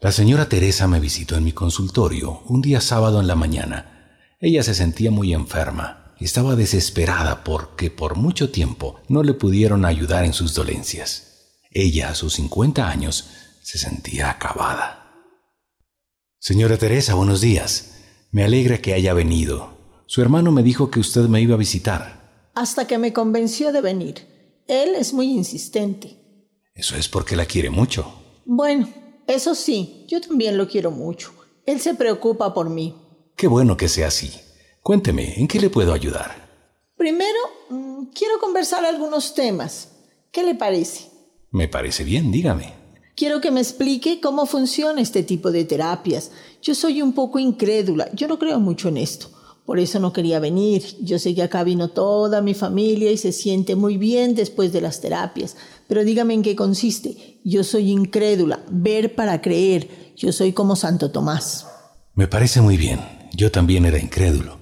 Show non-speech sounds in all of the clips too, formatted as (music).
La señora Teresa me visitó en mi consultorio un día sábado en la mañana. Ella se sentía muy enferma estaba desesperada porque por mucho tiempo no le pudieron ayudar en sus dolencias. Ella, a sus 50 años, se sentía acabada. Señora Teresa, buenos días. Me alegra que haya venido. Su hermano me dijo que usted me iba a visitar. Hasta que me convenció de venir. Él es muy insistente. Eso es porque la quiere mucho. Bueno, eso sí, yo también lo quiero mucho. Él se preocupa por mí. Qué bueno que sea así. Cuénteme, ¿en qué le puedo ayudar? Primero, mm, quiero conversar algunos temas. ¿Qué le parece? Me parece bien, dígame. Quiero que me explique cómo funciona este tipo de terapias. Yo soy un poco incrédula, yo no creo mucho en esto. Por eso no quería venir. Yo sé que acá vino toda mi familia y se siente muy bien después de las terapias. Pero dígame en qué consiste. Yo soy incrédula, ver para creer. Yo soy como Santo Tomás. Me parece muy bien. Yo también era incrédulo.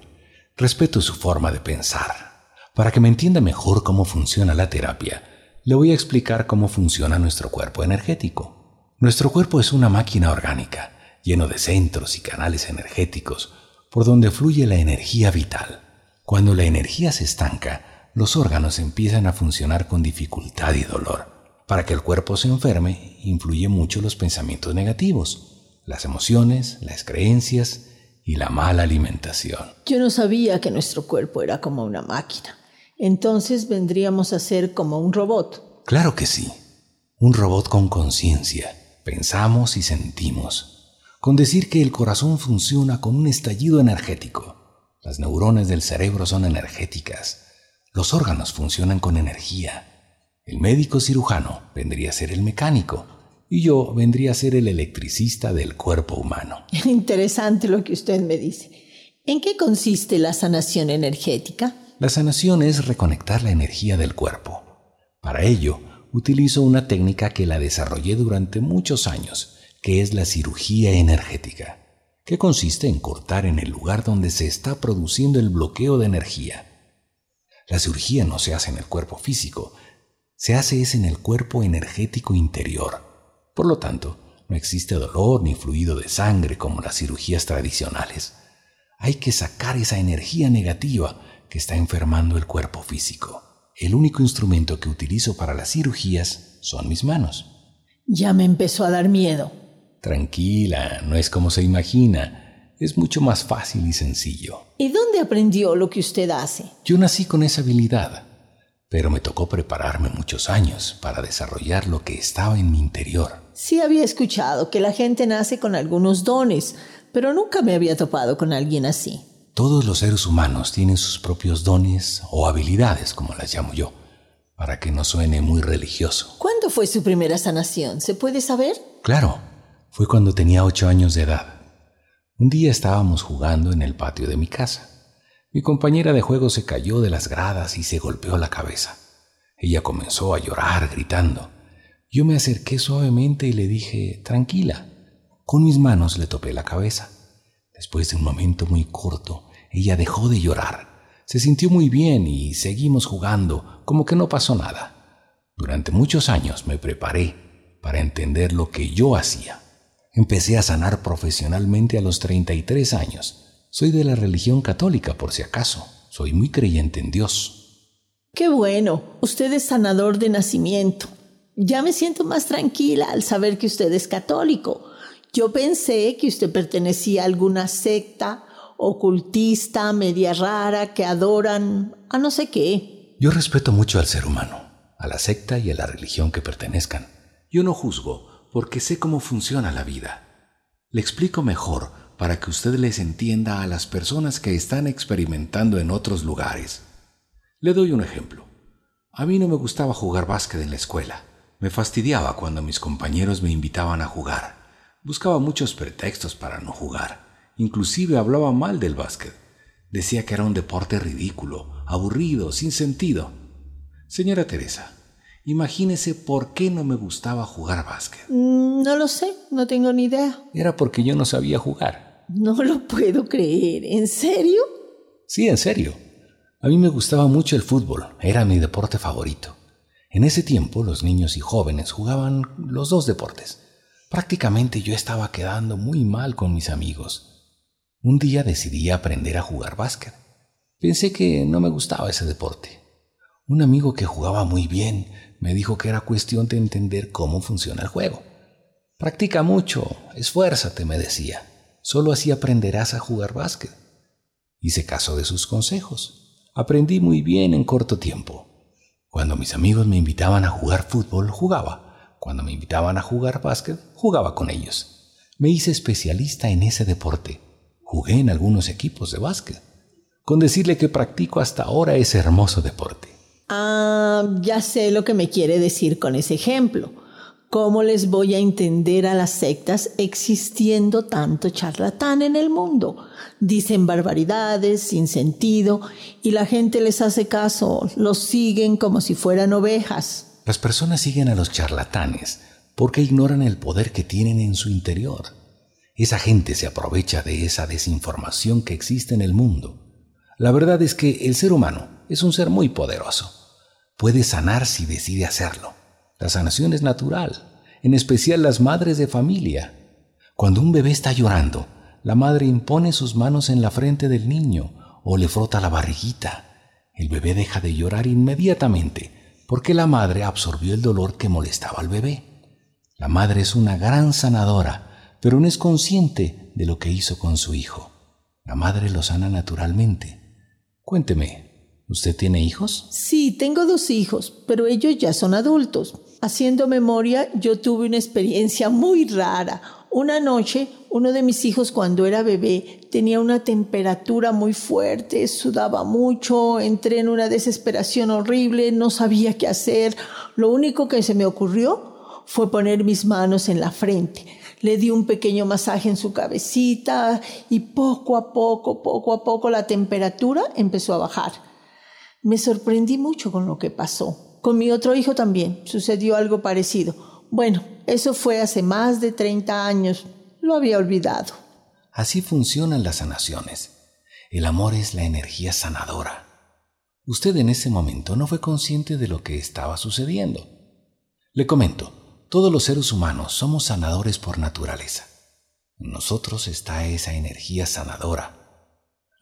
Respeto su forma de pensar. Para que me entienda mejor cómo funciona la terapia, le voy a explicar cómo funciona nuestro cuerpo energético. Nuestro cuerpo es una máquina orgánica, lleno de centros y canales energéticos, por donde fluye la energía vital. Cuando la energía se estanca, los órganos empiezan a funcionar con dificultad y dolor. Para que el cuerpo se enferme, influye mucho los pensamientos negativos, las emociones, las creencias y la mala alimentación. Yo no sabía que nuestro cuerpo era como una máquina. Entonces vendríamos a ser como un robot. Claro que sí. Un robot con conciencia. Pensamos y sentimos. Con decir que el corazón funciona con un estallido energético. Las neuronas del cerebro son energéticas los órganos funcionan con energía. El médico cirujano vendría a ser el mecánico y yo vendría a ser el electricista del cuerpo humano. (laughs) Interesante lo que usted me dice. ¿En qué consiste la sanación energética? La sanación es reconectar la energía del cuerpo. Para ello, utilizo una técnica que la desarrollé durante muchos años, que es la cirugía energética, que consiste en cortar en el lugar donde se está produciendo el bloqueo de energía la cirugía no se hace en el cuerpo físico, se hace es en el cuerpo energético interior. Por lo tanto, no existe dolor ni fluido de sangre como las cirugías tradicionales. Hay que sacar esa energía negativa que está enfermando el cuerpo físico. El único instrumento que utilizo para las cirugías son mis manos. Ya me empezó a dar miedo. Tranquila, no es como se imagina es mucho más fácil y sencillo. ¿Y dónde aprendió lo que usted hace? Yo nací con esa habilidad, pero me tocó prepararme muchos años para desarrollar lo que estaba en mi interior. Sí había escuchado que la gente nace con algunos dones, pero nunca me había topado con alguien así. Todos los seres humanos tienen sus propios dones o habilidades, como las llamo yo, para que no suene muy religioso. ¿Cuándo fue su primera sanación? ¿Se puede saber? Claro, fue cuando tenía ocho años de edad. Un día estábamos jugando en el patio de mi casa. Mi compañera de juego se cayó de las gradas y se golpeó la cabeza. Ella comenzó a llorar, gritando. Yo me acerqué suavemente y le dije, tranquila. Con mis manos le topé la cabeza. Después de un momento muy corto, ella dejó de llorar. Se sintió muy bien y seguimos jugando, como que no pasó nada. Durante muchos años me preparé para entender lo que yo hacía. Empecé a sanar profesionalmente a los 33 años. Soy de la religión católica, por si acaso. Soy muy creyente en Dios. Qué bueno. Usted es sanador de nacimiento. Ya me siento más tranquila al saber que usted es católico. Yo pensé que usted pertenecía a alguna secta ocultista, media rara, que adoran a no sé qué. Yo respeto mucho al ser humano, a la secta y a la religión que pertenezcan. Yo no juzgo, porque sé cómo funciona la vida. Le explico mejor para que usted les entienda a las personas que están experimentando en otros lugares. Le doy un ejemplo. A mí no me gustaba jugar básquet en la escuela. Me fastidiaba cuando mis compañeros me invitaban a jugar. Buscaba muchos pretextos para no jugar. Inclusive hablaba mal del básquet. Decía que era un deporte ridículo, aburrido, sin sentido. Señora Teresa, Imagínese por qué no me gustaba jugar básquet. Mm, no lo sé, no tengo ni idea. Era porque yo no sabía jugar. No lo puedo creer. ¿En serio? Sí, en serio. A mí me gustaba mucho el fútbol, era mi deporte favorito. En ese tiempo los niños y jóvenes jugaban los dos deportes. Prácticamente yo estaba quedando muy mal con mis amigos. Un día decidí aprender a jugar básquet. Pensé que no me gustaba ese deporte. Un amigo que jugaba muy bien me dijo que era cuestión de entender cómo funciona el juego. Practica mucho, esfuérzate, me decía. Solo así aprenderás a jugar básquet. Hice caso de sus consejos. Aprendí muy bien en corto tiempo. Cuando mis amigos me invitaban a jugar fútbol, jugaba. Cuando me invitaban a jugar básquet, jugaba con ellos. Me hice especialista en ese deporte. Jugué en algunos equipos de básquet. Con decirle que practico hasta ahora ese hermoso deporte. Ah, ya sé lo que me quiere decir con ese ejemplo. ¿Cómo les voy a entender a las sectas existiendo tanto charlatán en el mundo? Dicen barbaridades sin sentido y la gente les hace caso, los siguen como si fueran ovejas. Las personas siguen a los charlatanes porque ignoran el poder que tienen en su interior. Esa gente se aprovecha de esa desinformación que existe en el mundo. La verdad es que el ser humano es un ser muy poderoso. Puede sanar si decide hacerlo. La sanación es natural, en especial las madres de familia. Cuando un bebé está llorando, la madre impone sus manos en la frente del niño o le frota la barriguita. El bebé deja de llorar inmediatamente porque la madre absorbió el dolor que molestaba al bebé. La madre es una gran sanadora, pero no es consciente de lo que hizo con su hijo. La madre lo sana naturalmente. Cuénteme, ¿usted tiene hijos? Sí, tengo dos hijos, pero ellos ya son adultos. Haciendo memoria, yo tuve una experiencia muy rara. Una noche, uno de mis hijos cuando era bebé tenía una temperatura muy fuerte, sudaba mucho, entré en una desesperación horrible, no sabía qué hacer. Lo único que se me ocurrió fue poner mis manos en la frente. Le di un pequeño masaje en su cabecita y poco a poco, poco a poco la temperatura empezó a bajar. Me sorprendí mucho con lo que pasó. Con mi otro hijo también sucedió algo parecido. Bueno, eso fue hace más de 30 años. Lo había olvidado. Así funcionan las sanaciones. El amor es la energía sanadora. Usted en ese momento no fue consciente de lo que estaba sucediendo. Le comento, todos los seres humanos somos sanadores por naturaleza. En nosotros está esa energía sanadora.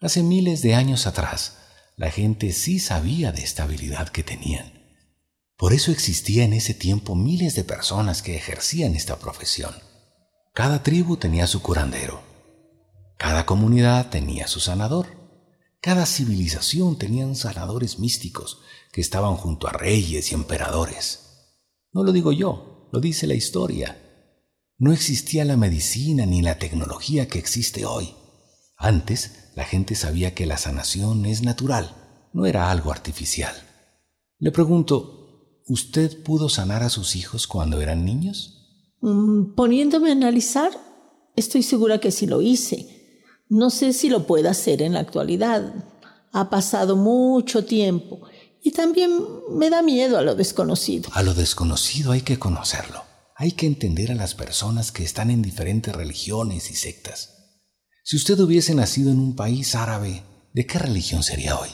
Hace miles de años atrás, la gente sí sabía de esta habilidad que tenían. Por eso existía en ese tiempo miles de personas que ejercían esta profesión. Cada tribu tenía su curandero. Cada comunidad tenía su sanador. Cada civilización tenía sanadores místicos que estaban junto a reyes y emperadores. No lo digo yo, lo dice la historia. No existía la medicina ni la tecnología que existe hoy. Antes, la gente sabía que la sanación es natural, no era algo artificial. Le pregunto, ¿Usted pudo sanar a sus hijos cuando eran niños? Mm, poniéndome a analizar, estoy segura que sí lo hice. No sé si lo puedo hacer en la actualidad. Ha pasado mucho tiempo y también me da miedo a lo desconocido. A lo desconocido hay que conocerlo. Hay que entender a las personas que están en diferentes religiones y sectas. Si usted hubiese nacido en un país árabe, ¿de qué religión sería hoy?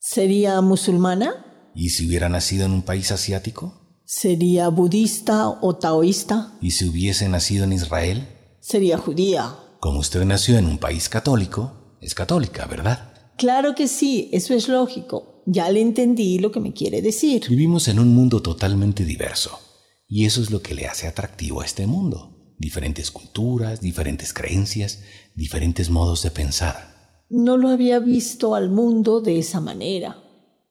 ¿Sería musulmana? ¿Y si hubiera nacido en un país asiático? ¿Sería budista o taoísta? ¿Y si hubiese nacido en Israel? Sería judía. Como usted nació en un país católico, es católica, ¿verdad? Claro que sí, eso es lógico. Ya le entendí lo que me quiere decir. Vivimos en un mundo totalmente diverso. Y eso es lo que le hace atractivo a este mundo. Diferentes culturas, diferentes creencias, diferentes modos de pensar. No lo había visto al mundo de esa manera.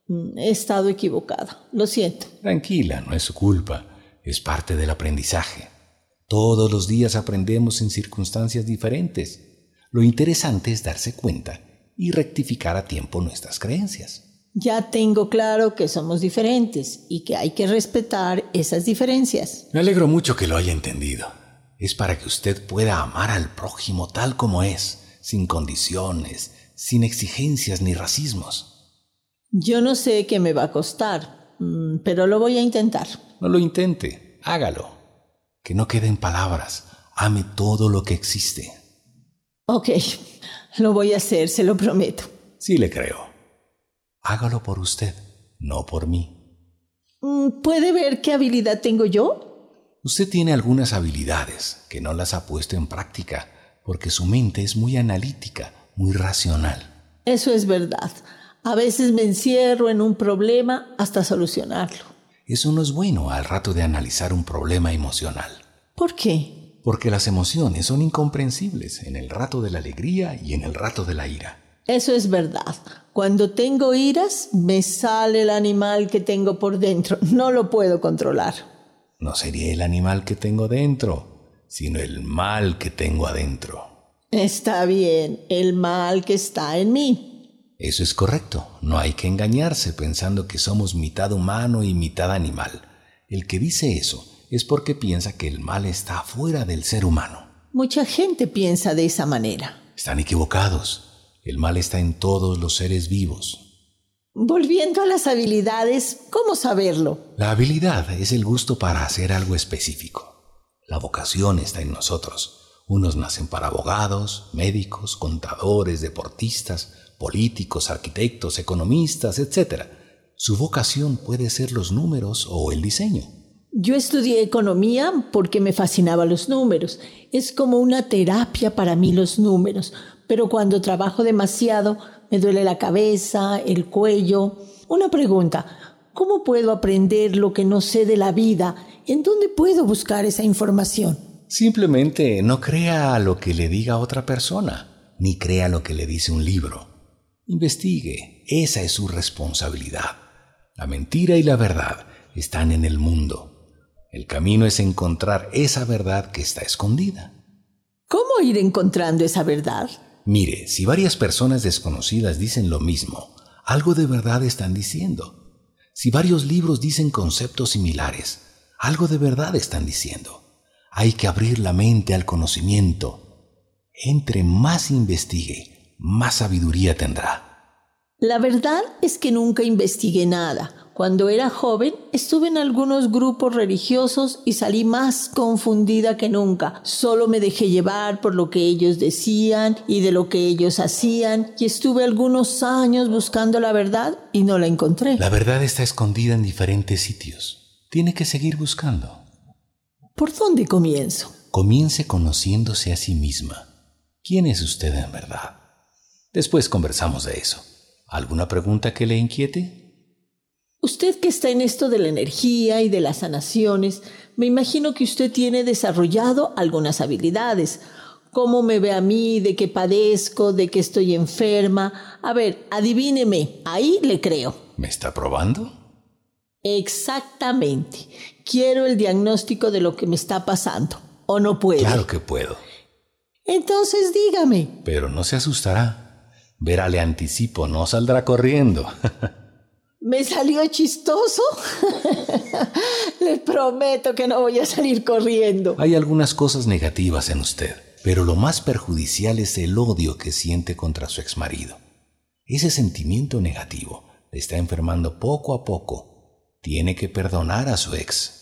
Mm, he estado equivocada. Lo siento. Tranquila, no es su culpa. Es parte del aprendizaje. Todos los días aprendemos en circunstancias diferentes. Lo interesante es darse cuenta y rectificar a tiempo nuestras creencias. Ya tengo claro que somos diferentes y que hay que respetar esas diferencias. Me alegro mucho que lo haya entendido. Es para que usted pueda amar al prójimo tal como es, sin condiciones, sin exigencias ni racismos. Yo no sé qué me va a costar, mm, pero lo voy a intentar. No lo intente, hágalo. Que no queden palabras. Ame todo lo que existe. Ok, lo voy a hacer, se lo prometo. Sí le creo. Hágalo por usted, no por mí. Mm, ¿Puede ver qué habilidad tengo yo? Usted tiene algunas habilidades que no las ha puesto en práctica porque su mente es muy analítica, muy racional. Eso es verdad. A veces me encierro en un problema hasta solucionarlo. Eso no es bueno al rato de analizar un problema emocional. ¿Por qué? Porque las emociones son incomprensibles en el rato de la alegría y en el rato de la ira. Eso es verdad. Cuando tengo iras, me sale el animal que tengo por dentro. No lo puedo controlar. No sería el animal que tengo dentro, sino el mal que tengo adentro. Está bien, el mal que está en mí. Eso es correcto. No hay que engañarse pensando que somos mitad humano y mitad animal. El que dice eso es porque piensa que el mal está fuera del ser humano. Mucha gente piensa de esa manera. Están equivocados. El mal está en todos los seres vivos. Volviendo a las habilidades, ¿cómo saberlo? La habilidad es el gusto para hacer algo específico. La vocación está en nosotros. Unos nacen para abogados, médicos, contadores, deportistas, políticos, arquitectos, economistas, etc. Su vocación puede ser los números o el diseño. Yo estudié economía porque me fascinaban los números. Es como una terapia para mí los números, pero cuando trabajo demasiado me duele la cabeza, el cuello. Una pregunta, ¿cómo puedo aprender lo que no sé de la vida? ¿En dónde puedo buscar esa información? Simplemente no crea lo que le diga otra persona, ni crea lo que le dice un libro. Investigue, esa es su responsabilidad. La mentira y la verdad están en el mundo. El camino es encontrar esa verdad que está escondida. ¿Cómo ir encontrando esa verdad? Mire, si varias personas desconocidas dicen lo mismo, algo de verdad están diciendo. Si varios libros dicen conceptos similares, algo de verdad están diciendo. Hay que abrir la mente al conocimiento. Entre más investigue, más sabiduría tendrá. La verdad es que nunca investigué nada. Cuando era joven estuve en algunos grupos religiosos y salí más confundida que nunca. Solo me dejé llevar por lo que ellos decían y de lo que ellos hacían y estuve algunos años buscando la verdad y no la encontré. La verdad está escondida en diferentes sitios. Tiene que seguir buscando. ¿Por dónde comienzo? Comience conociéndose a sí misma. ¿Quién es usted en verdad? Después conversamos de eso. ¿Alguna pregunta que le inquiete? Usted que está en esto de la energía y de las sanaciones, me imagino que usted tiene desarrollado algunas habilidades. ¿Cómo me ve a mí? ¿De qué padezco? ¿De qué estoy enferma? A ver, adivíneme, ahí le creo. ¿Me está probando? Exactamente. Quiero el diagnóstico de lo que me está pasando. ¿O no puedo? Claro que puedo. Entonces dígame. Pero no se asustará. Verá, le anticipo, no saldrá corriendo. (laughs) ¿Me salió chistoso? (laughs) Le prometo que no voy a salir corriendo. Hay algunas cosas negativas en usted, pero lo más perjudicial es el odio que siente contra su exmarido. Ese sentimiento negativo le está enfermando poco a poco. Tiene que perdonar a su ex.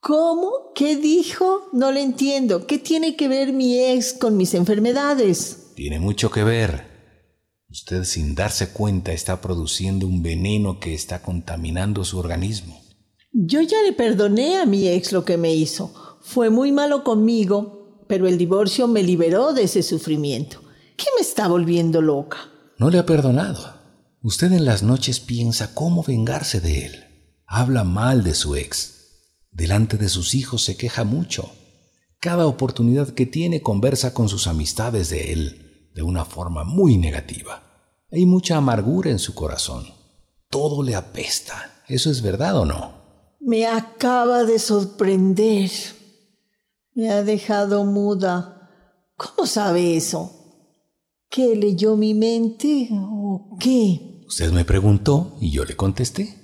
¿Cómo? ¿Qué dijo? No le entiendo. ¿Qué tiene que ver mi ex con mis enfermedades? Tiene mucho que ver. Usted sin darse cuenta está produciendo un veneno que está contaminando su organismo. Yo ya le perdoné a mi ex lo que me hizo. Fue muy malo conmigo, pero el divorcio me liberó de ese sufrimiento. ¿Qué me está volviendo loca? No le ha perdonado. Usted en las noches piensa cómo vengarse de él. Habla mal de su ex. Delante de sus hijos se queja mucho. Cada oportunidad que tiene conversa con sus amistades de él de una forma muy negativa. Hay mucha amargura en su corazón. Todo le apesta. ¿Eso es verdad o no? Me acaba de sorprender. Me ha dejado muda. ¿Cómo sabe eso? ¿Qué leyó mi mente o qué? Usted me preguntó y yo le contesté.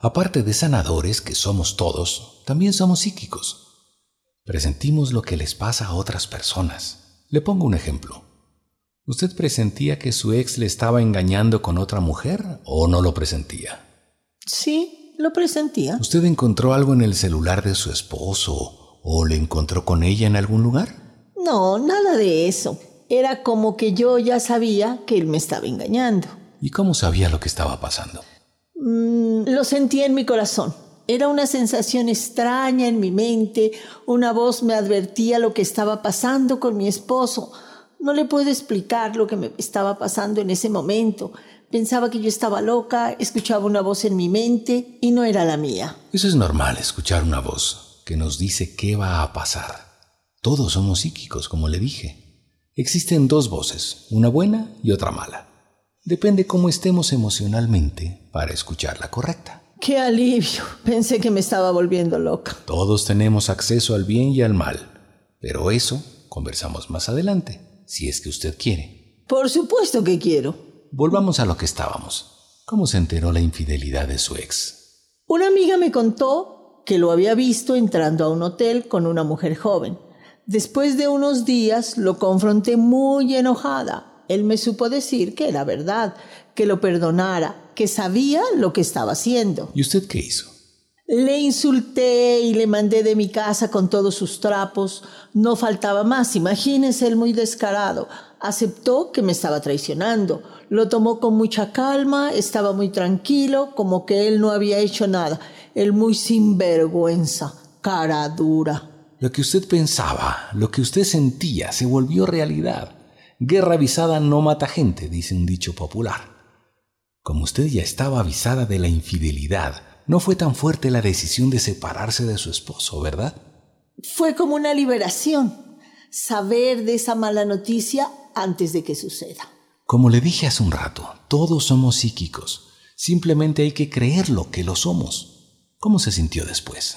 Aparte de sanadores que somos todos, también somos psíquicos. Presentimos lo que les pasa a otras personas. Le pongo un ejemplo. ¿Usted presentía que su ex le estaba engañando con otra mujer o no lo presentía? Sí, lo presentía. ¿Usted encontró algo en el celular de su esposo o le encontró con ella en algún lugar? No, nada de eso. Era como que yo ya sabía que él me estaba engañando. ¿Y cómo sabía lo que estaba pasando? Mm, lo sentía en mi corazón. Era una sensación extraña en mi mente. Una voz me advertía lo que estaba pasando con mi esposo. No le puedo explicar lo que me estaba pasando en ese momento. Pensaba que yo estaba loca, escuchaba una voz en mi mente y no era la mía. Eso es normal, escuchar una voz que nos dice qué va a pasar. Todos somos psíquicos, como le dije. Existen dos voces, una buena y otra mala. Depende cómo estemos emocionalmente para escuchar la correcta. ¡Qué alivio! Pensé que me estaba volviendo loca. Todos tenemos acceso al bien y al mal, pero eso conversamos más adelante, si es que usted quiere. Por supuesto que quiero. Volvamos a lo que estábamos. ¿Cómo se enteró la infidelidad de su ex? Una amiga me contó que lo había visto entrando a un hotel con una mujer joven. Después de unos días lo confronté muy enojada. Él me supo decir que era verdad, que lo perdonara, que sabía lo que estaba haciendo. ¿Y usted qué hizo? Le insulté y le mandé de mi casa con todos sus trapos. No faltaba más, imagínese él muy descarado. Aceptó que me estaba traicionando. Lo tomó con mucha calma, estaba muy tranquilo, como que él no había hecho nada. Él muy sinvergüenza, cara dura. Lo que usted pensaba, lo que usted sentía, se volvió realidad. Guerra avisada no mata gente, dice un dicho popular. Como usted ya estaba avisada de la infidelidad, no fue tan fuerte la decisión de separarse de su esposo, ¿verdad? Fue como una liberación, saber de esa mala noticia antes de que suceda. Como le dije hace un rato, todos somos psíquicos. Simplemente hay que creer lo que lo somos. ¿Cómo se sintió después?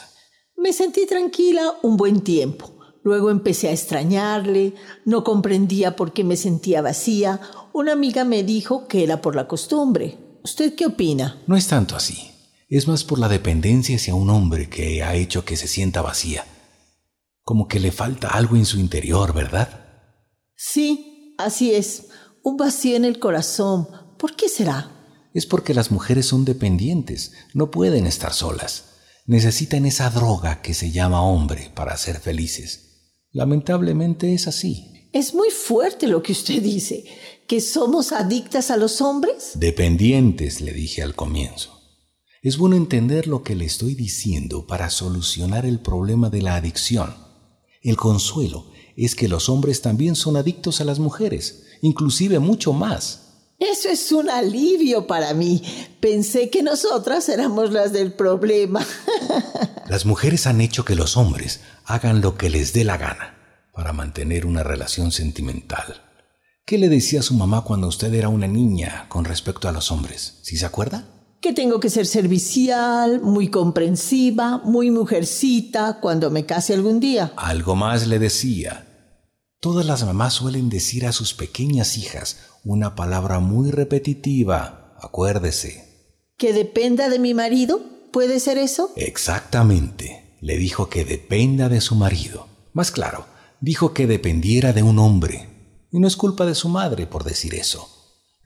Me sentí tranquila un buen tiempo. Luego empecé a extrañarle, no comprendía por qué me sentía vacía. Una amiga me dijo que era por la costumbre. ¿Usted qué opina? No es tanto así. Es más por la dependencia hacia un hombre que ha hecho que se sienta vacía. Como que le falta algo en su interior, ¿verdad? Sí, así es. Un vacío en el corazón. ¿Por qué será? Es porque las mujeres son dependientes, no pueden estar solas. Necesitan esa droga que se llama hombre para ser felices. Lamentablemente es así. Es muy fuerte lo que usted dice. ¿Que somos adictas a los hombres? Dependientes, le dije al comienzo. Es bueno entender lo que le estoy diciendo para solucionar el problema de la adicción. El consuelo es que los hombres también son adictos a las mujeres, inclusive mucho más. Eso es un alivio para mí. Pensé que nosotras éramos las del problema. (laughs) Las mujeres han hecho que los hombres hagan lo que les dé la gana para mantener una relación sentimental. ¿Qué le decía a su mamá cuando usted era una niña con respecto a los hombres? ¿Sí se acuerda? Que tengo que ser servicial, muy comprensiva, muy mujercita cuando me case algún día. Algo más le decía. Todas las mamás suelen decir a sus pequeñas hijas una palabra muy repetitiva. Acuérdese. ¿Que dependa de mi marido? ¿Puede ser eso? Exactamente. Le dijo que dependa de su marido. Más claro, dijo que dependiera de un hombre. Y no es culpa de su madre por decir eso.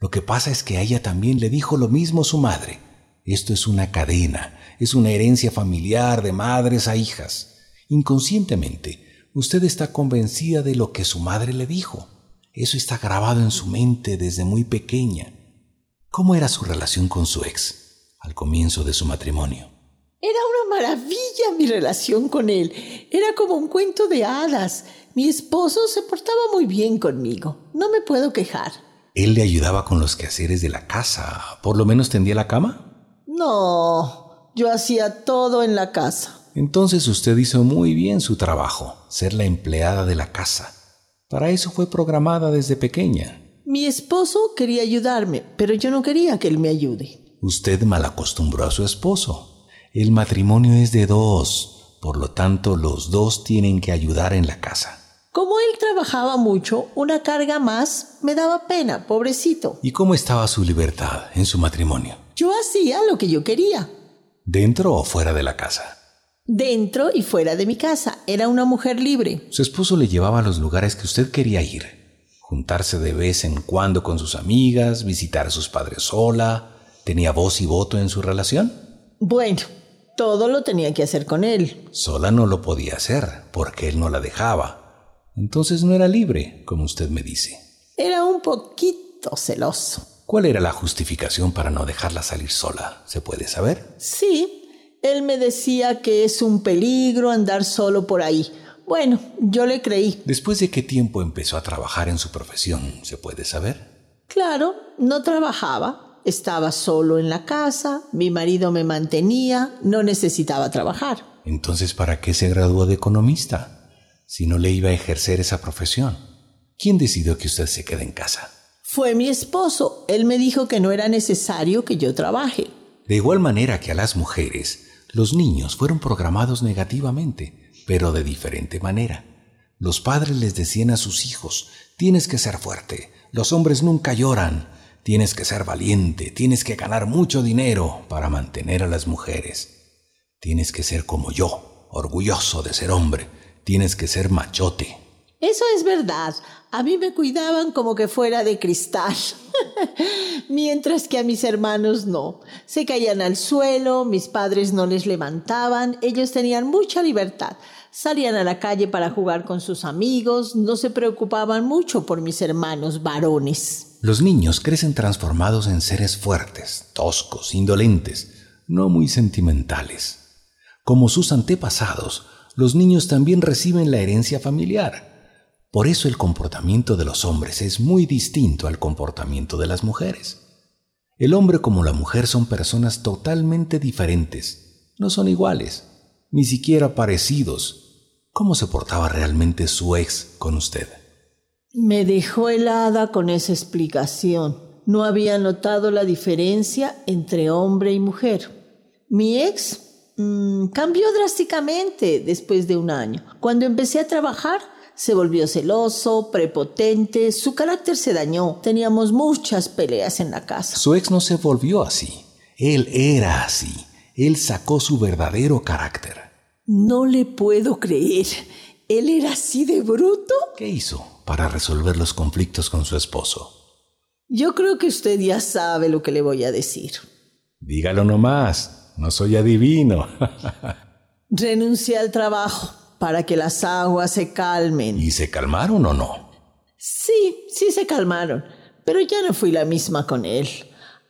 Lo que pasa es que a ella también le dijo lo mismo su madre. Esto es una cadena, es una herencia familiar de madres a hijas. Inconscientemente, usted está convencida de lo que su madre le dijo. Eso está grabado en su mente desde muy pequeña. ¿Cómo era su relación con su ex al comienzo de su matrimonio? Era una maravilla mi relación con él. Era como un cuento de hadas. Mi esposo se portaba muy bien conmigo. No me puedo quejar. ¿Él le ayudaba con los quehaceres de la casa? ¿Por lo menos tendía la cama? No, yo hacía todo en la casa. Entonces usted hizo muy bien su trabajo, ser la empleada de la casa. Para eso fue programada desde pequeña. Mi esposo quería ayudarme, pero yo no quería que él me ayude. Usted malacostumbró a su esposo. El matrimonio es de dos, por lo tanto los dos tienen que ayudar en la casa. Como él trabajaba mucho, una carga más me daba pena, pobrecito. ¿Y cómo estaba su libertad en su matrimonio? Yo hacía lo que yo quería. ¿Dentro o fuera de la casa? Dentro y fuera de mi casa. Era una mujer libre. Su esposo le llevaba a los lugares que usted quería ir. Juntarse de vez en cuando con sus amigas, visitar a sus padres sola. ¿Tenía voz y voto en su relación? Bueno, todo lo tenía que hacer con él. Sola no lo podía hacer, porque él no la dejaba. Entonces no era libre, como usted me dice. Era un poquito celoso. ¿Cuál era la justificación para no dejarla salir sola? ¿Se puede saber? Sí, él me decía que es un peligro andar solo por ahí. Bueno, yo le creí. ¿Después de qué tiempo empezó a trabajar en su profesión? ¿Se puede saber? Claro, no trabajaba. Estaba solo en la casa, mi marido me mantenía, no necesitaba trabajar. Entonces, ¿para qué se graduó de economista? Si no le iba a ejercer esa profesión. ¿Quién decidió que usted se quede en casa? Fue mi esposo. Él me dijo que no era necesario que yo trabaje. De igual manera que a las mujeres, los niños fueron programados negativamente, pero de diferente manera. Los padres les decían a sus hijos, tienes que ser fuerte, los hombres nunca lloran, tienes que ser valiente, tienes que ganar mucho dinero para mantener a las mujeres. Tienes que ser como yo, orgulloso de ser hombre, tienes que ser machote. Eso es verdad. A mí me cuidaban como que fuera de cristal, (laughs) mientras que a mis hermanos no. Se caían al suelo, mis padres no les levantaban, ellos tenían mucha libertad. Salían a la calle para jugar con sus amigos, no se preocupaban mucho por mis hermanos varones. Los niños crecen transformados en seres fuertes, toscos, indolentes, no muy sentimentales. Como sus antepasados, los niños también reciben la herencia familiar por eso el comportamiento de los hombres es muy distinto al comportamiento de las mujeres. El hombre como la mujer son personas totalmente diferentes, no son iguales, ni siquiera parecidos. ¿Cómo se portaba realmente su ex con usted? Me dejó helada con esa explicación. No había notado la diferencia entre hombre y mujer. Mi ex mmm, cambió drásticamente después de un año. Cuando empecé a trabajar, se volvió celoso, prepotente, su carácter se dañó. Teníamos muchas peleas en la casa. Su ex no se volvió así. Él era así. Él sacó su verdadero carácter. No le puedo creer. ¿Él era así de bruto? ¿Qué hizo para resolver los conflictos con su esposo? Yo creo que usted ya sabe lo que le voy a decir. Dígalo nomás. No soy adivino. (laughs) Renuncié al trabajo para que las aguas se calmen. ¿Y se calmaron o no? Sí, sí se calmaron, pero ya no fui la misma con él.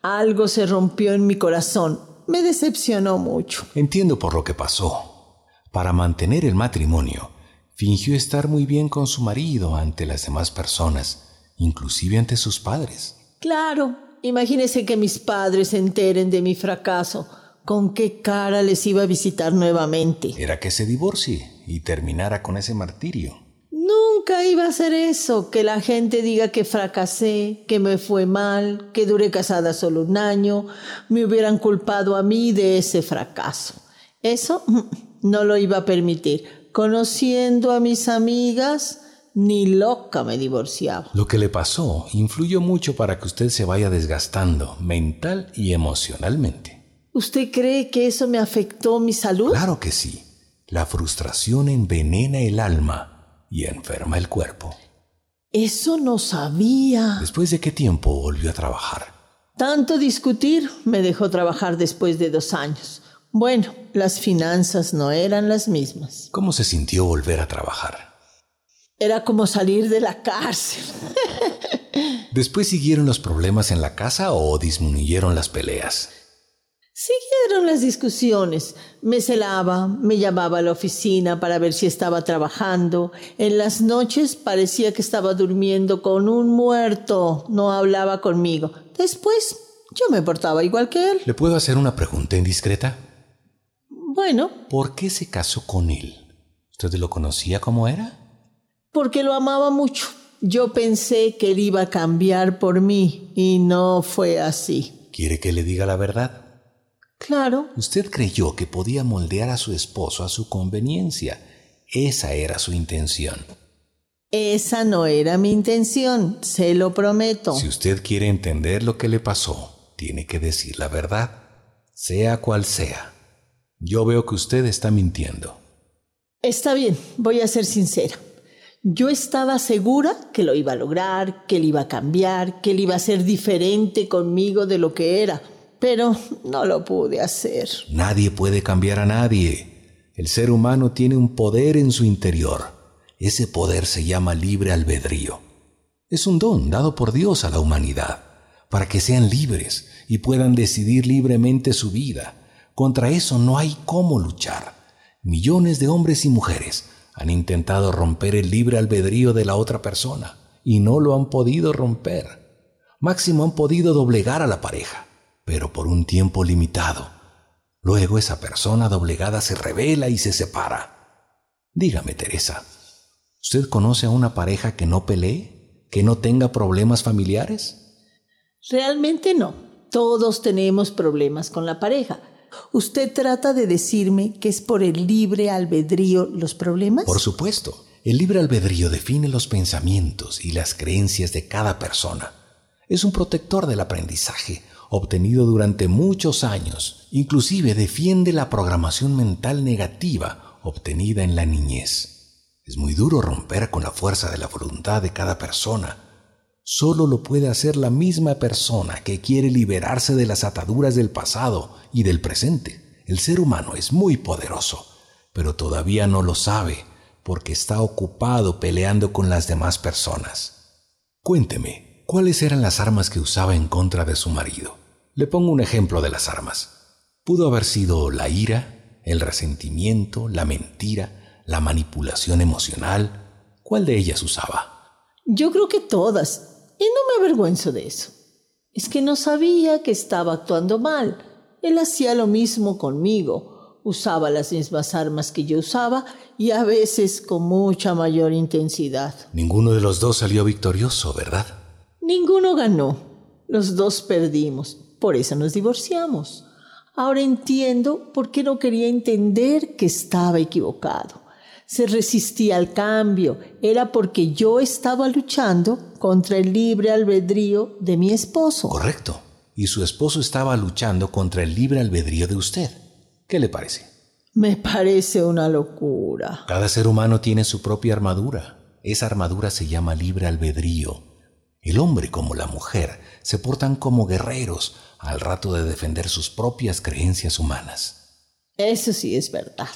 Algo se rompió en mi corazón. Me decepcionó mucho. Entiendo por lo que pasó. Para mantener el matrimonio, fingió estar muy bien con su marido ante las demás personas, inclusive ante sus padres. Claro, imagínese que mis padres se enteren de mi fracaso. ¿Con qué cara les iba a visitar nuevamente? Era que se divorcie y terminara con ese martirio. Nunca iba a hacer eso, que la gente diga que fracasé, que me fue mal, que duré casada solo un año, me hubieran culpado a mí de ese fracaso. Eso (laughs) no lo iba a permitir. Conociendo a mis amigas, ni loca me divorciaba. Lo que le pasó influyó mucho para que usted se vaya desgastando mental y emocionalmente. ¿Usted cree que eso me afectó mi salud? Claro que sí. La frustración envenena el alma y enferma el cuerpo. Eso no sabía. ¿Después de qué tiempo volvió a trabajar? Tanto discutir me dejó trabajar después de dos años. Bueno, las finanzas no eran las mismas. ¿Cómo se sintió volver a trabajar? Era como salir de la cárcel. (laughs) ¿Después siguieron los problemas en la casa o disminuyeron las peleas? Siguieron las discusiones. Me celaba, me llamaba a la oficina para ver si estaba trabajando. En las noches parecía que estaba durmiendo con un muerto. No hablaba conmigo. Después yo me portaba igual que él. ¿Le puedo hacer una pregunta indiscreta? Bueno. ¿Por qué se casó con él? ¿Usted lo conocía como era? Porque lo amaba mucho. Yo pensé que él iba a cambiar por mí y no fue así. ¿Quiere que le diga la verdad? Claro. Usted creyó que podía moldear a su esposo a su conveniencia. Esa era su intención. Esa no era mi intención, se lo prometo. Si usted quiere entender lo que le pasó, tiene que decir la verdad, sea cual sea. Yo veo que usted está mintiendo. Está bien, voy a ser sincera. Yo estaba segura que lo iba a lograr, que él iba a cambiar, que él iba a ser diferente conmigo de lo que era pero no lo pude hacer. Nadie puede cambiar a nadie. El ser humano tiene un poder en su interior. Ese poder se llama libre albedrío. Es un don dado por Dios a la humanidad para que sean libres y puedan decidir libremente su vida. Contra eso no hay cómo luchar. Millones de hombres y mujeres han intentado romper el libre albedrío de la otra persona y no lo han podido romper. Máximo han podido doblegar a la pareja, pero por un tiempo limitado. Luego esa persona doblegada se revela y se separa. Dígame, Teresa, ¿usted conoce a una pareja que no pelee? ¿Que no tenga problemas familiares? Realmente no. Todos tenemos problemas con la pareja. ¿Usted trata de decirme que es por el libre albedrío los problemas? Por supuesto. El libre albedrío define los pensamientos y las creencias de cada persona. Es un protector del aprendizaje, obtenido durante muchos años. Inclusive defiende la programación mental negativa obtenida en la niñez. Es muy duro romper con la fuerza de la voluntad de cada persona. Solo lo puede hacer la misma persona que quiere liberarse de las ataduras del pasado y del presente. El ser humano es muy poderoso, pero todavía no lo sabe porque está ocupado peleando con las demás personas. Cuénteme, ¿cuáles eran las armas que usaba en contra de su marido? Le pongo un ejemplo de las armas. Pudo haber sido la ira, el resentimiento, la mentira, la manipulación emocional. ¿Cuál de ellas usaba? Yo creo que todas. Y no me avergüenzo de eso. Es que no sabía que estaba actuando mal. Él hacía lo mismo conmigo usaba las mismas armas que yo usaba y a veces con mucha mayor intensidad. Ninguno de los dos salió victorioso, ¿verdad? Ninguno ganó. Los dos perdimos. Por eso nos divorciamos. Ahora entiendo por qué no quería entender que estaba equivocado. Se resistía al cambio. Era porque yo estaba luchando contra el libre albedrío de mi esposo. Correcto. Y su esposo estaba luchando contra el libre albedrío de usted. ¿Qué le parece? Me parece una locura. Cada ser humano tiene su propia armadura. Esa armadura se llama libre albedrío. El hombre como la mujer se portan como guerreros al rato de defender sus propias creencias humanas. Eso sí es verdad.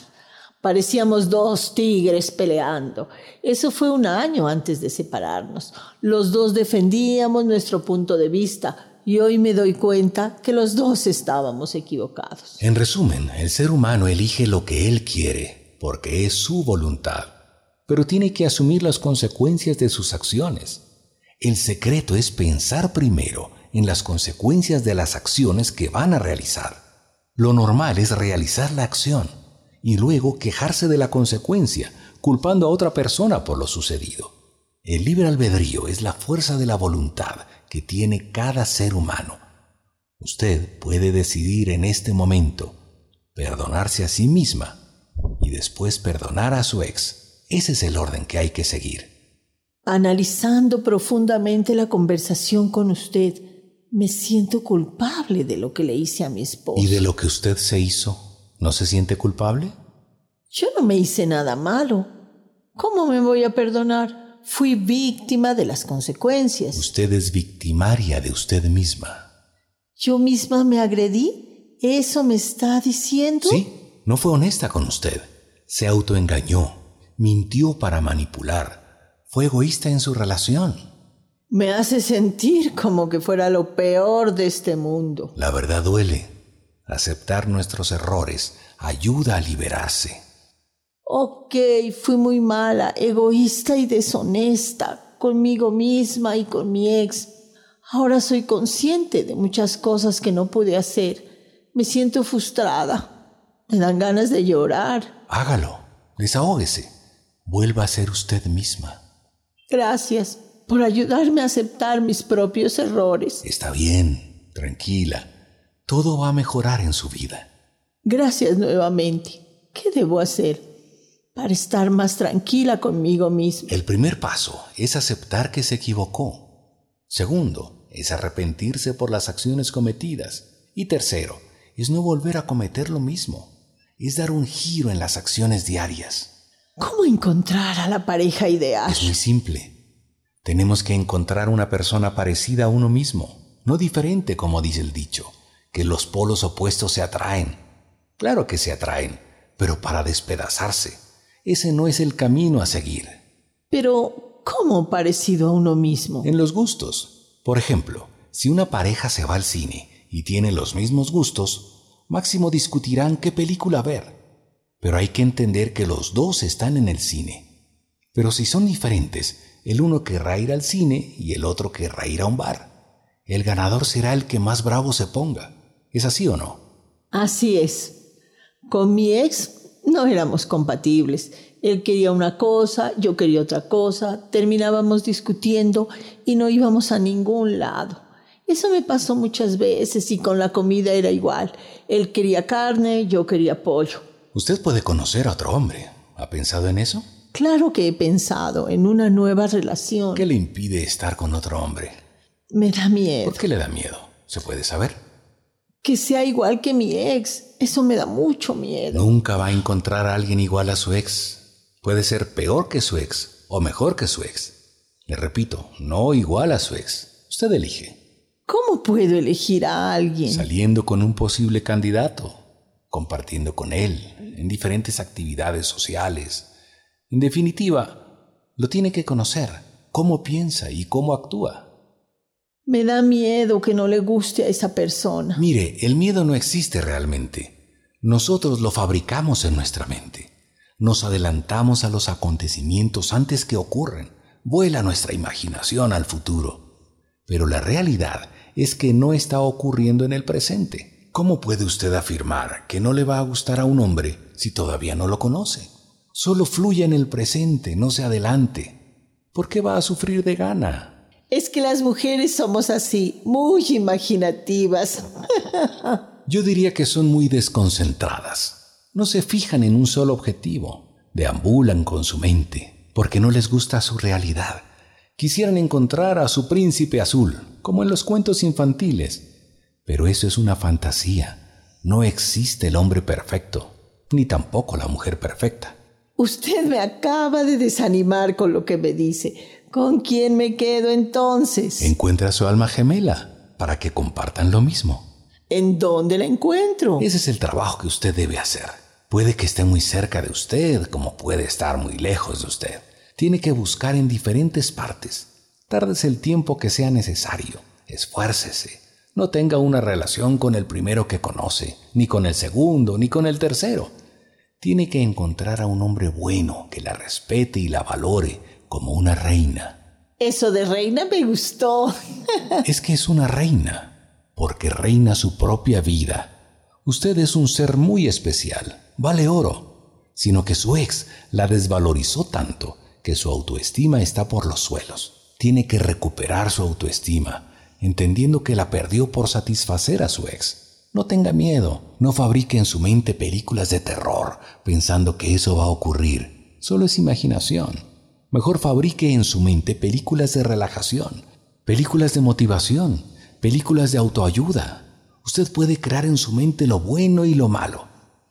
Parecíamos dos tigres peleando. Eso fue un año antes de separarnos. Los dos defendíamos nuestro punto de vista, y hoy me doy cuenta que los dos estábamos equivocados. En resumen, el ser humano elige lo que él quiere, porque es su voluntad, pero tiene que asumir las consecuencias de sus acciones. El secreto es pensar primero en las consecuencias de las acciones que van a realizar. Lo normal es realizar la acción y luego quejarse de la consecuencia, culpando a otra persona por lo sucedido. El libre albedrío es la fuerza de la voluntad que tiene cada ser humano. Usted puede decidir en este momento perdonarse a sí misma y después perdonar a su ex. Ese es el orden que hay que seguir. Analizando profundamente la conversación con usted, me siento culpable de lo que le hice a mi esposo. ¿Y de lo que usted se hizo? ¿No se siente culpable? Yo no me hice nada malo. ¿Cómo me voy a perdonar? Fui víctima de las consecuencias. Usted es victimaria de usted misma. ¿Yo misma me agredí? ¿Eso me está diciendo? Sí, no fue honesta con usted. Se autoengañó, mintió para manipular, fue egoísta en su relación. Me hace sentir como que fuera lo peor de este mundo. La verdad duele. Aceptar nuestros errores ayuda a liberarse. Ok, fui muy mala, egoísta y deshonesta conmigo misma y con mi ex. Ahora soy consciente de muchas cosas que no pude hacer. Me siento frustrada. Me dan ganas de llorar. Hágalo. Desahógese. Vuelva a ser usted misma. Gracias por ayudarme a aceptar mis propios errores. Está bien. Tranquila. Todo va a mejorar en su vida. Gracias nuevamente. ¿Qué debo hacer? para estar más tranquila conmigo misma. El primer paso es aceptar que se equivocó. Segundo, es arrepentirse por las acciones cometidas. Y tercero, es no volver a cometer lo mismo. Es dar un giro en las acciones diarias. ¿Cómo encontrar a la pareja ideal? Es muy simple. Tenemos que encontrar una persona parecida a uno mismo, no diferente como dice el dicho, que los polos opuestos se atraen. Claro que se atraen, pero para despedazarse ese no es el camino a seguir. Pero, ¿cómo parecido a uno mismo? En los gustos. Por ejemplo, si una pareja se va al cine y tiene los mismos gustos, máximo discutirán qué película ver. Pero hay que entender que los dos están en el cine. Pero si son diferentes, el uno querrá ir al cine y el otro querrá ir a un bar. El ganador será el que más bravo se ponga. ¿Es así o no? Así es. Con mi ex no éramos compatibles. Él quería una cosa, yo quería otra cosa, terminábamos discutiendo y no íbamos a ningún lado. Eso me pasó muchas veces y con la comida era igual. Él quería carne, yo quería pollo. Usted puede conocer a otro hombre. ¿Ha pensado en eso? Claro que he pensado en una nueva relación. ¿Qué le impide estar con otro hombre? Me da miedo. ¿Por qué le da miedo? ¿Se puede saber? Que sea igual que mi ex. Eso me da mucho miedo. Nunca va a encontrar a alguien igual a su ex. Puede ser peor que su ex o mejor que su ex. Le repito, no igual a su ex. Usted elige. ¿Cómo puedo elegir a alguien? Saliendo con un posible candidato, compartiendo con él en diferentes actividades sociales, en definitiva, lo tiene que conocer, cómo piensa y cómo actúa. Me da miedo que no le guste a esa persona. Mire, el miedo no existe realmente. Nosotros lo fabricamos en nuestra mente. Nos adelantamos a los acontecimientos antes que ocurren. Vuela nuestra imaginación al futuro. Pero la realidad es que no está ocurriendo en el presente. ¿Cómo puede usted afirmar que no le va a gustar a un hombre si todavía no lo conoce? Solo fluye en el presente, no se adelante. ¿Por qué va a sufrir de gana? Es que las mujeres somos así, muy imaginativas. (laughs) Yo diría que son muy desconcentradas. No se fijan en un solo objetivo. Deambulan con su mente, porque no les gusta su realidad. Quisieran encontrar a su príncipe azul, como en los cuentos infantiles. Pero eso es una fantasía. No existe el hombre perfecto, ni tampoco la mujer perfecta. Usted me acaba de desanimar con lo que me dice. ¿Con quién me quedo entonces? Encuentra a su alma gemela para que compartan lo mismo. ¿En dónde la encuentro? Ese es el trabajo que usted debe hacer. Puede que esté muy cerca de usted, como puede estar muy lejos de usted. Tiene que buscar en diferentes partes. Tárdese el tiempo que sea necesario. Esfuércese. No tenga una relación con el primero que conoce, ni con el segundo, ni con el tercero tiene que encontrar a un hombre bueno que la respete y la valore como una reina. Eso de reina me gustó. (laughs) es que es una reina, porque reina su propia vida. Usted es un ser muy especial, vale oro, sino que su ex la desvalorizó tanto que su autoestima está por los suelos. Tiene que recuperar su autoestima, entendiendo que la perdió por satisfacer a su ex. No tenga miedo, no fabrique en su mente películas de terror pensando que eso va a ocurrir. Solo es imaginación. Mejor fabrique en su mente películas de relajación, películas de motivación, películas de autoayuda. Usted puede crear en su mente lo bueno y lo malo.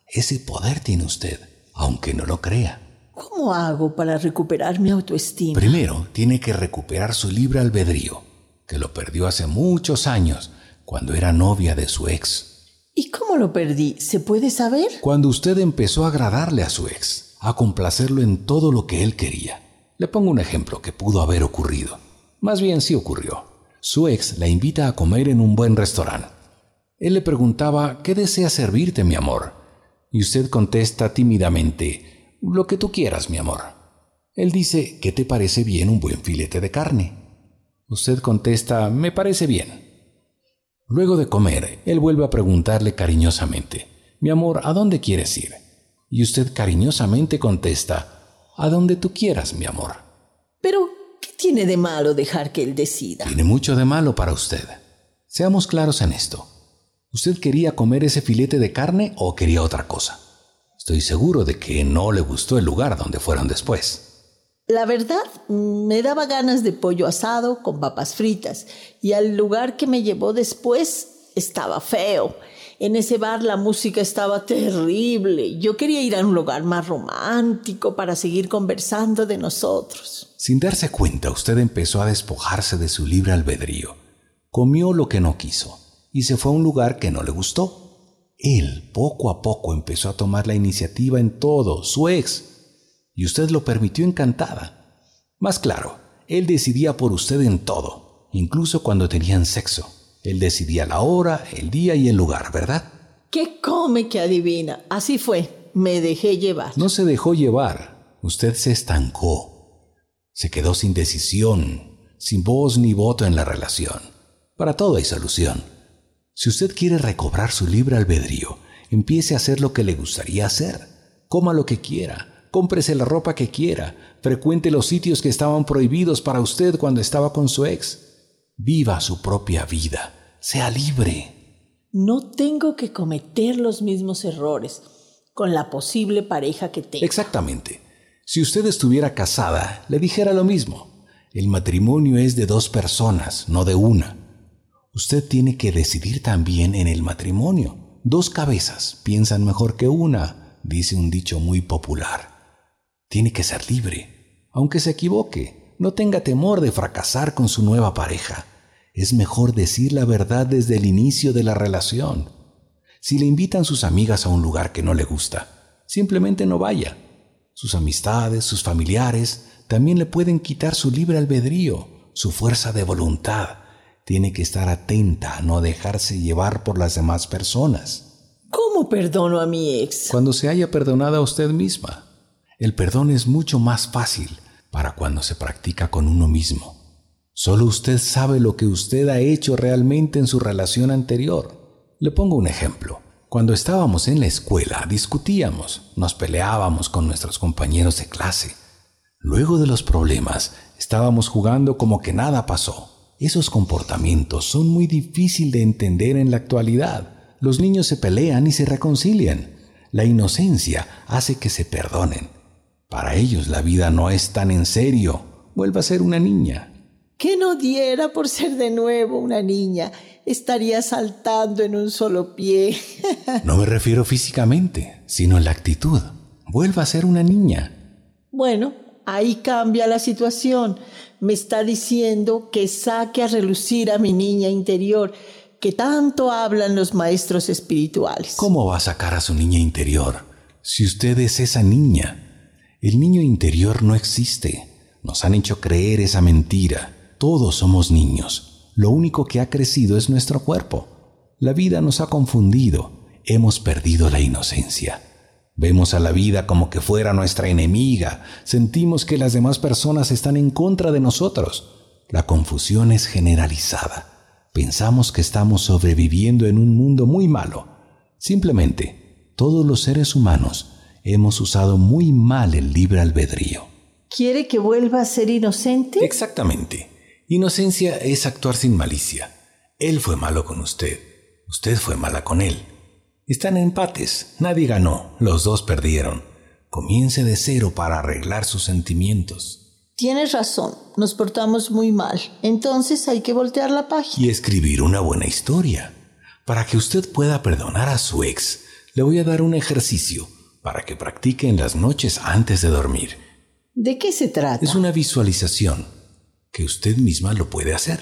Ese poder tiene usted, aunque no lo crea. ¿Cómo hago para recuperar mi autoestima? Primero, tiene que recuperar su libre albedrío, que lo perdió hace muchos años, cuando era novia de su ex. ¿Y cómo lo perdí? ¿Se puede saber? Cuando usted empezó a agradarle a su ex, a complacerlo en todo lo que él quería. Le pongo un ejemplo que pudo haber ocurrido. Más bien sí ocurrió. Su ex la invita a comer en un buen restaurante. Él le preguntaba, ¿qué desea servirte, mi amor? Y usted contesta tímidamente, lo que tú quieras, mi amor. Él dice, ¿qué te parece bien un buen filete de carne? Usted contesta, me parece bien. Luego de comer, él vuelve a preguntarle cariñosamente, Mi amor, ¿a dónde quieres ir? Y usted cariñosamente contesta, A donde tú quieras, mi amor. Pero, ¿qué tiene de malo dejar que él decida? Tiene mucho de malo para usted. Seamos claros en esto. ¿Usted quería comer ese filete de carne o quería otra cosa? Estoy seguro de que no le gustó el lugar donde fueron después. La verdad, me daba ganas de pollo asado con papas fritas y al lugar que me llevó después estaba feo. En ese bar la música estaba terrible. Yo quería ir a un lugar más romántico para seguir conversando de nosotros. Sin darse cuenta, usted empezó a despojarse de su libre albedrío. Comió lo que no quiso y se fue a un lugar que no le gustó. Él poco a poco empezó a tomar la iniciativa en todo, su ex, y usted lo permitió encantada. Más claro, él decidía por usted en todo, incluso cuando tenían sexo. Él decidía la hora, el día y el lugar, ¿verdad? ¿Qué come que adivina? Así fue, me dejé llevar. No se dejó llevar, usted se estancó. Se quedó sin decisión, sin voz ni voto en la relación. Para todo hay solución. Si usted quiere recobrar su libre albedrío, empiece a hacer lo que le gustaría hacer. Coma lo que quiera, cómprese la ropa que quiera, frecuente los sitios que estaban prohibidos para usted cuando estaba con su ex. Viva su propia vida, sea libre. No tengo que cometer los mismos errores con la posible pareja que tengo. Exactamente. Si usted estuviera casada, le dijera lo mismo. El matrimonio es de dos personas, no de una. Usted tiene que decidir también en el matrimonio. Dos cabezas piensan mejor que una, dice un dicho muy popular. Tiene que ser libre aunque se equivoque, no tenga temor de fracasar con su nueva pareja. Es mejor decir la verdad desde el inicio de la relación. Si le invitan sus amigas a un lugar que no le gusta, simplemente no vaya. Sus amistades, sus familiares, también le pueden quitar su libre albedrío, su fuerza de voluntad. Tiene que estar atenta a no dejarse llevar por las demás personas. ¿Cómo perdono a mi ex? Cuando se haya perdonado a usted misma. El perdón es mucho más fácil para cuando se practica con uno mismo. Solo usted sabe lo que usted ha hecho realmente en su relación anterior. Le pongo un ejemplo. Cuando estábamos en la escuela discutíamos, nos peleábamos con nuestros compañeros de clase. Luego de los problemas, estábamos jugando como que nada pasó. Esos comportamientos son muy difíciles de entender en la actualidad. Los niños se pelean y se reconcilian. La inocencia hace que se perdonen. Para ellos la vida no es tan en serio. Vuelva a ser una niña. ¿Qué no diera por ser de nuevo una niña? Estaría saltando en un solo pie. (laughs) no me refiero físicamente, sino en la actitud. Vuelva a ser una niña. Bueno, ahí cambia la situación. Me está diciendo que saque a relucir a mi niña interior, que tanto hablan los maestros espirituales. ¿Cómo va a sacar a su niña interior si usted es esa niña? El niño interior no existe. Nos han hecho creer esa mentira. Todos somos niños. Lo único que ha crecido es nuestro cuerpo. La vida nos ha confundido. Hemos perdido la inocencia. Vemos a la vida como que fuera nuestra enemiga. Sentimos que las demás personas están en contra de nosotros. La confusión es generalizada. Pensamos que estamos sobreviviendo en un mundo muy malo. Simplemente, todos los seres humanos hemos usado muy mal el libre albedrío. ¿Quiere que vuelva a ser inocente? Exactamente. Inocencia es actuar sin malicia. Él fue malo con usted. Usted fue mala con él. Están empates. Nadie ganó. Los dos perdieron. Comience de cero para arreglar sus sentimientos. Tienes razón. Nos portamos muy mal. Entonces hay que voltear la página. Y escribir una buena historia. Para que usted pueda perdonar a su ex, le voy a dar un ejercicio para que practique en las noches antes de dormir. ¿De qué se trata? Es una visualización que usted misma lo puede hacer.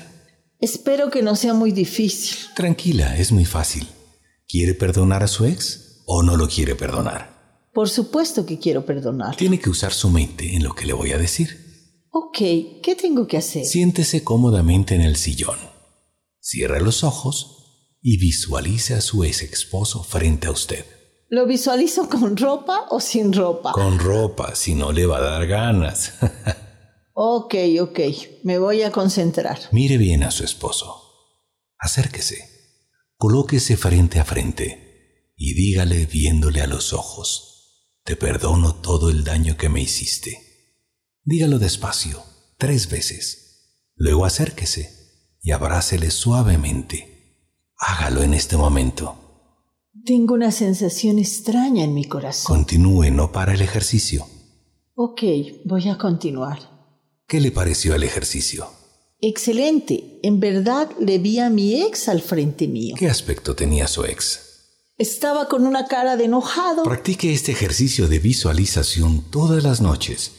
Espero que no sea muy difícil. Tranquila, es muy fácil. ¿Quiere perdonar a su ex o no lo quiere perdonar? Por supuesto que quiero perdonar. Tiene que usar su mente en lo que le voy a decir. Ok, ¿qué tengo que hacer? Siéntese cómodamente en el sillón. Cierre los ojos y visualice a su ex esposo frente a usted. ¿Lo visualizo con ropa o sin ropa? Con ropa, si no le va a dar ganas. (laughs) ok, ok, me voy a concentrar. Mire bien a su esposo. Acérquese. Colóquese frente a frente y dígale viéndole a los ojos, te perdono todo el daño que me hiciste. Dígalo despacio, tres veces. Luego acérquese y abrácele suavemente. Hágalo en este momento. Tengo una sensación extraña en mi corazón. Continúe, no para el ejercicio. Ok, voy a continuar. ¿Qué le pareció el ejercicio? Excelente. En verdad le vi a mi ex al frente mío. ¿Qué aspecto tenía su ex? Estaba con una cara de enojado. Practique este ejercicio de visualización todas las noches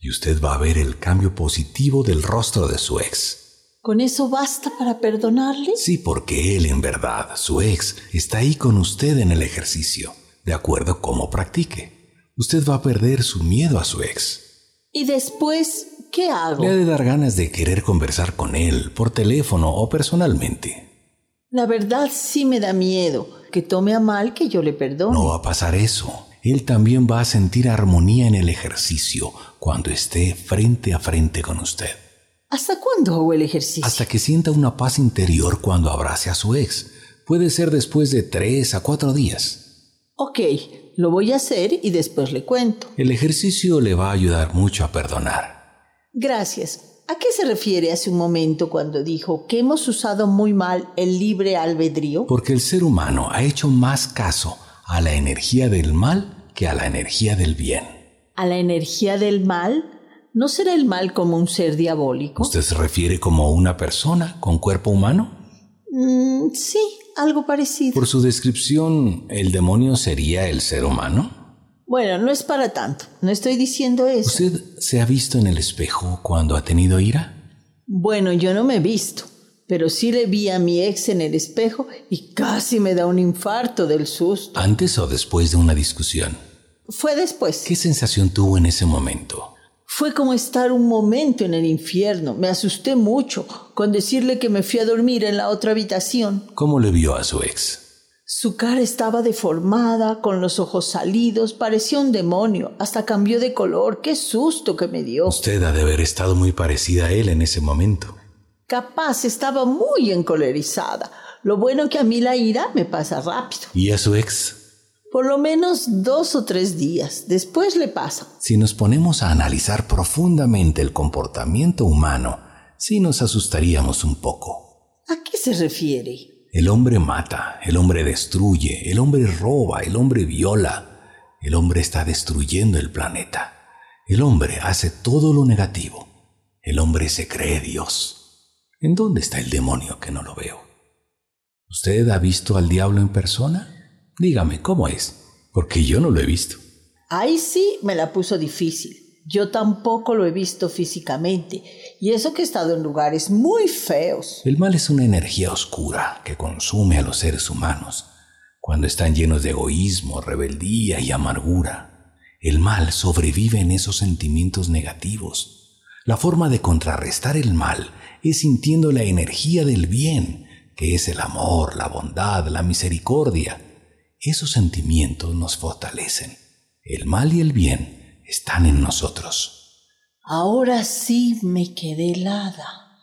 y usted va a ver el cambio positivo del rostro de su ex. ¿Con eso basta para perdonarle? Sí, porque él en verdad, su ex, está ahí con usted en el ejercicio, de acuerdo cómo practique. Usted va a perder su miedo a su ex. ¿Y después qué hago? Le ha de dar ganas de querer conversar con él, por teléfono o personalmente. La verdad sí me da miedo que tome a mal que yo le perdone. No va a pasar eso. Él también va a sentir armonía en el ejercicio cuando esté frente a frente con usted. ¿Hasta cuándo hago el ejercicio? Hasta que sienta una paz interior cuando abrace a su ex. Puede ser después de tres a cuatro días. Ok, lo voy a hacer y después le cuento. El ejercicio le va a ayudar mucho a perdonar. Gracias. ¿A qué se refiere hace un momento cuando dijo que hemos usado muy mal el libre albedrío? Porque el ser humano ha hecho más caso a la energía del mal que a la energía del bien. ¿A la energía del mal? ¿No será el mal como un ser diabólico? ¿Usted se refiere como una persona con cuerpo humano? Mm, sí, algo parecido. Por su descripción, ¿el demonio sería el ser humano? Bueno, no es para tanto. No estoy diciendo eso. ¿Usted se ha visto en el espejo cuando ha tenido ira? Bueno, yo no me he visto, pero sí le vi a mi ex en el espejo y casi me da un infarto del susto. ¿Antes o después de una discusión? Fue después. ¿Qué sensación tuvo en ese momento? Fue como estar un momento en el infierno. Me asusté mucho con decirle que me fui a dormir en la otra habitación. ¿Cómo le vio a su ex? Su cara estaba deformada, con los ojos salidos, parecía un demonio, hasta cambió de color. ¡Qué susto que me dio! Usted ha de haber estado muy parecida a él en ese momento. Capaz estaba muy encolerizada. Lo bueno que a mí la ira me pasa rápido. ¿Y a su ex? Por lo menos dos o tres días. Después le pasa. Si nos ponemos a analizar profundamente el comportamiento humano, sí nos asustaríamos un poco. ¿A qué se refiere? El hombre mata, el hombre destruye, el hombre roba, el hombre viola, el hombre está destruyendo el planeta. El hombre hace todo lo negativo. El hombre se cree Dios. ¿En dónde está el demonio que no lo veo? ¿Usted ha visto al diablo en persona? Dígame, ¿cómo es? Porque yo no lo he visto. Ahí sí me la puso difícil. Yo tampoco lo he visto físicamente, y eso que he estado en lugares muy feos. El mal es una energía oscura que consume a los seres humanos cuando están llenos de egoísmo, rebeldía y amargura. El mal sobrevive en esos sentimientos negativos. La forma de contrarrestar el mal es sintiendo la energía del bien, que es el amor, la bondad, la misericordia. Esos sentimientos nos fortalecen. El mal y el bien están en nosotros. Ahora sí me quedé helada.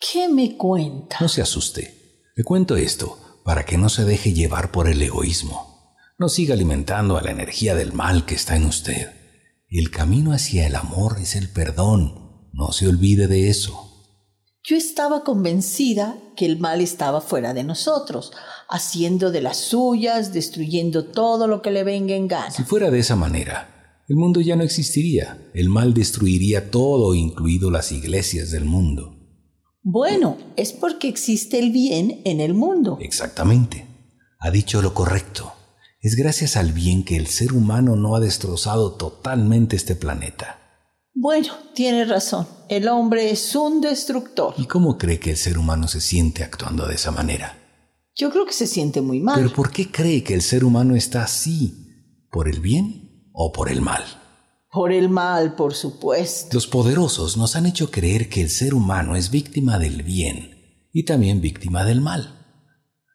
¿Qué me cuenta? No se asuste. Le cuento esto para que no se deje llevar por el egoísmo. No siga alimentando a la energía del mal que está en usted. El camino hacia el amor es el perdón. No se olvide de eso. Yo estaba convencida que el mal estaba fuera de nosotros, haciendo de las suyas, destruyendo todo lo que le venga en gana. Si fuera de esa manera, el mundo ya no existiría. El mal destruiría todo, incluido las iglesias del mundo. Bueno, es porque existe el bien en el mundo. Exactamente. Ha dicho lo correcto. Es gracias al bien que el ser humano no ha destrozado totalmente este planeta. Bueno, tiene razón. El hombre es un destructor. ¿Y cómo cree que el ser humano se siente actuando de esa manera? Yo creo que se siente muy mal. ¿Pero por qué cree que el ser humano está así? ¿Por el bien o por el mal? Por el mal, por supuesto. Los poderosos nos han hecho creer que el ser humano es víctima del bien y también víctima del mal.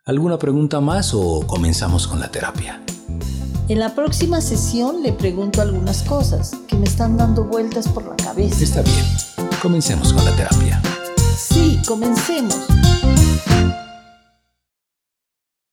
¿Alguna pregunta más o comenzamos con la terapia? En la próxima sesión le pregunto algunas cosas que me están dando vueltas por la cabeza. Está bien. Comencemos con la terapia. Sí, comencemos.